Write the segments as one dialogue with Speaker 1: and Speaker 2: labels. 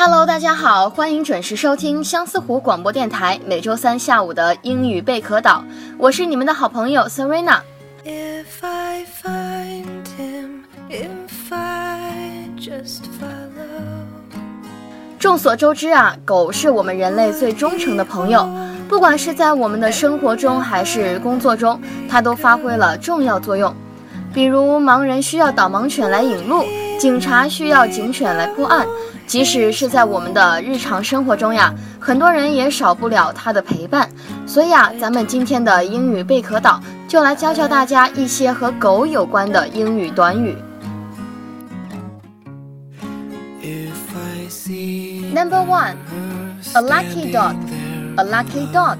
Speaker 1: Hello，大家好，欢迎准时收听相思湖广播电台每周三下午的英语贝壳岛，我是你们的好朋友 Serena。
Speaker 2: If I find him, if I just follow.
Speaker 1: 众所周知啊，狗是我们人类最忠诚的朋友，不管是在我们的生活中还是工作中，它都发挥了重要作用。比如盲人需要导盲犬来引路，警察需要警犬来破案。即使是在我们的日常生活中呀，很多人也少不了它的陪伴。所以啊，咱们今天的英语贝壳岛就来教教大家一些和狗有关的英语短语。Number one, a lucky dog. A lucky dog.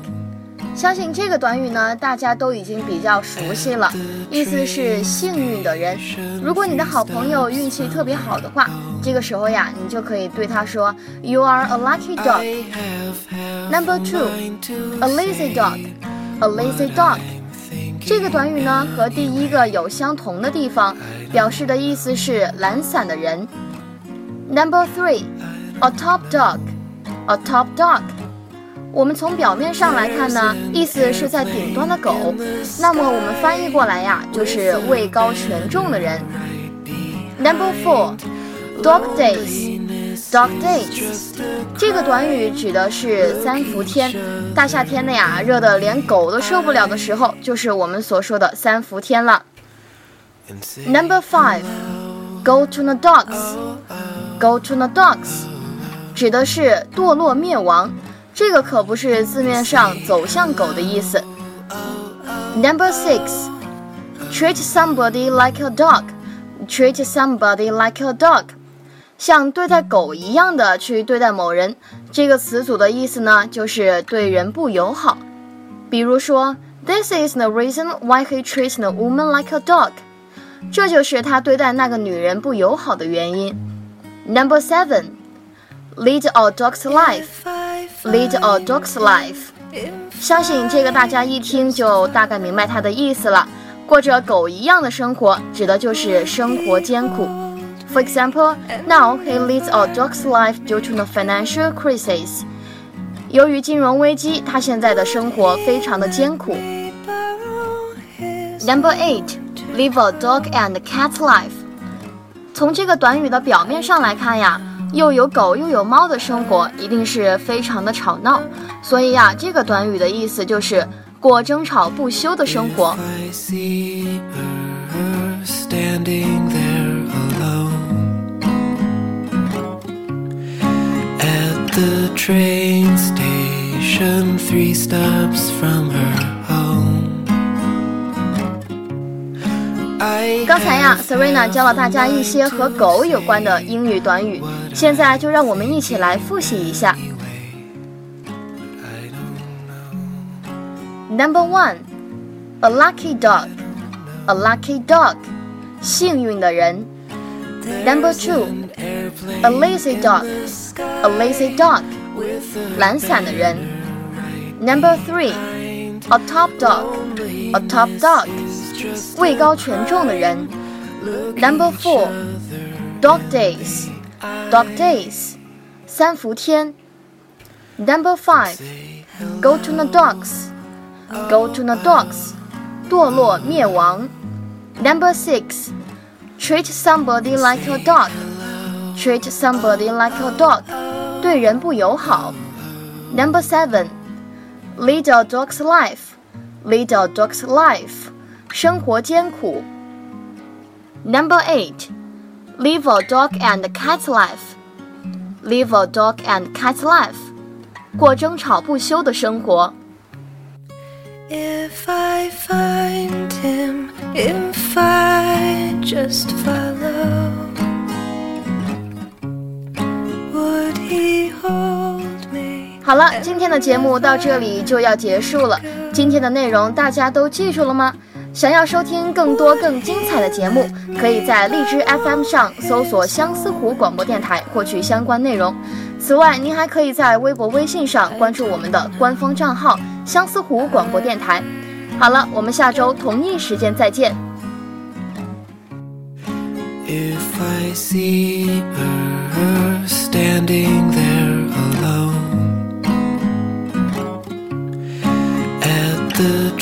Speaker 1: 相信这个短语呢大家都已经比较熟悉了意思是幸运的人。如果你的好朋友运气特别好的话这个时候呀你就可以对他说 you are a lucky dog number two a lazy dog a lazy dog 这个短语呢和第一个有相同的地方表示的意思是懒散的人。Number three a top dog a top dog 我们从表面上来看呢，意思是在顶端的狗。那么我们翻译过来呀，就是位高权重的人。Number four, dog days. Dog days. 这个短语指的是三伏天，大夏天的呀，热的连狗都受不了的时候，就是我们所说的三伏天了。Number five, go to the dogs. Go to the dogs，指的是堕落灭亡，这个可不是字面上走向狗的意思。Number six, treat somebody like a dog. Treat somebody like a dog，像对待狗一样的去对待某人，这个词组的意思呢，就是对人不友好。比如说，This is the reason why he treats the woman like a dog。这就是他对待那个女人不友好的原因。Number seven, lead a dog's life. Lead a dog's life. 相信这个大家一听就大概明白它的意思了。过着狗一样的生活，指的就是生活艰苦。For example, now he leads a dog's life due to the financial crisis. 由于金融危机，他现在的生活非常的艰苦。Number eight, live a dog and cat life. 从这个短语的表面上来看呀，又有狗又有猫的生活一定是非常的吵闹，所以呀，这个短语的意思就是过争吵不休的生活。
Speaker 2: The train station, three stops from her home.
Speaker 1: 刚才呀 have，Serena 教了大家一些和狗有关的英语短语，现在就让我们一起来复习一下。
Speaker 2: I don't know.
Speaker 1: Number one, a lucky dog. A lucky dog，幸运的人。Number two, a lazy dog. A lazy dog，懒散的人。Number three, a top dog. A top dog，位高权重的人。Number four, dog days. Dog days，三伏天。Number five, go to the dogs. Go to the dogs，堕落灭亡。Number six, treat somebody like a dog. treat somebody like a dog，对人不友好。Number seven, lead a dog's life, lead a dog's life，生活艰苦。Number eight, Live a dog and cat life, live a dog and cat life，过争吵不休的生活。
Speaker 2: If I find him, if I just follow, would he hold me?
Speaker 1: 好了，今天的节目到这里就要结束了。今天的内容大家都记住了吗？想要收听更多更精彩的节目，可以在荔枝 FM 上搜索相思湖广播电台获取相关内容。此外，您还可以在微博、微信上关注我们的官方账号“相思湖广播电台”。好了，我们下周同一时间再见。
Speaker 2: If I see her standing there alone at the.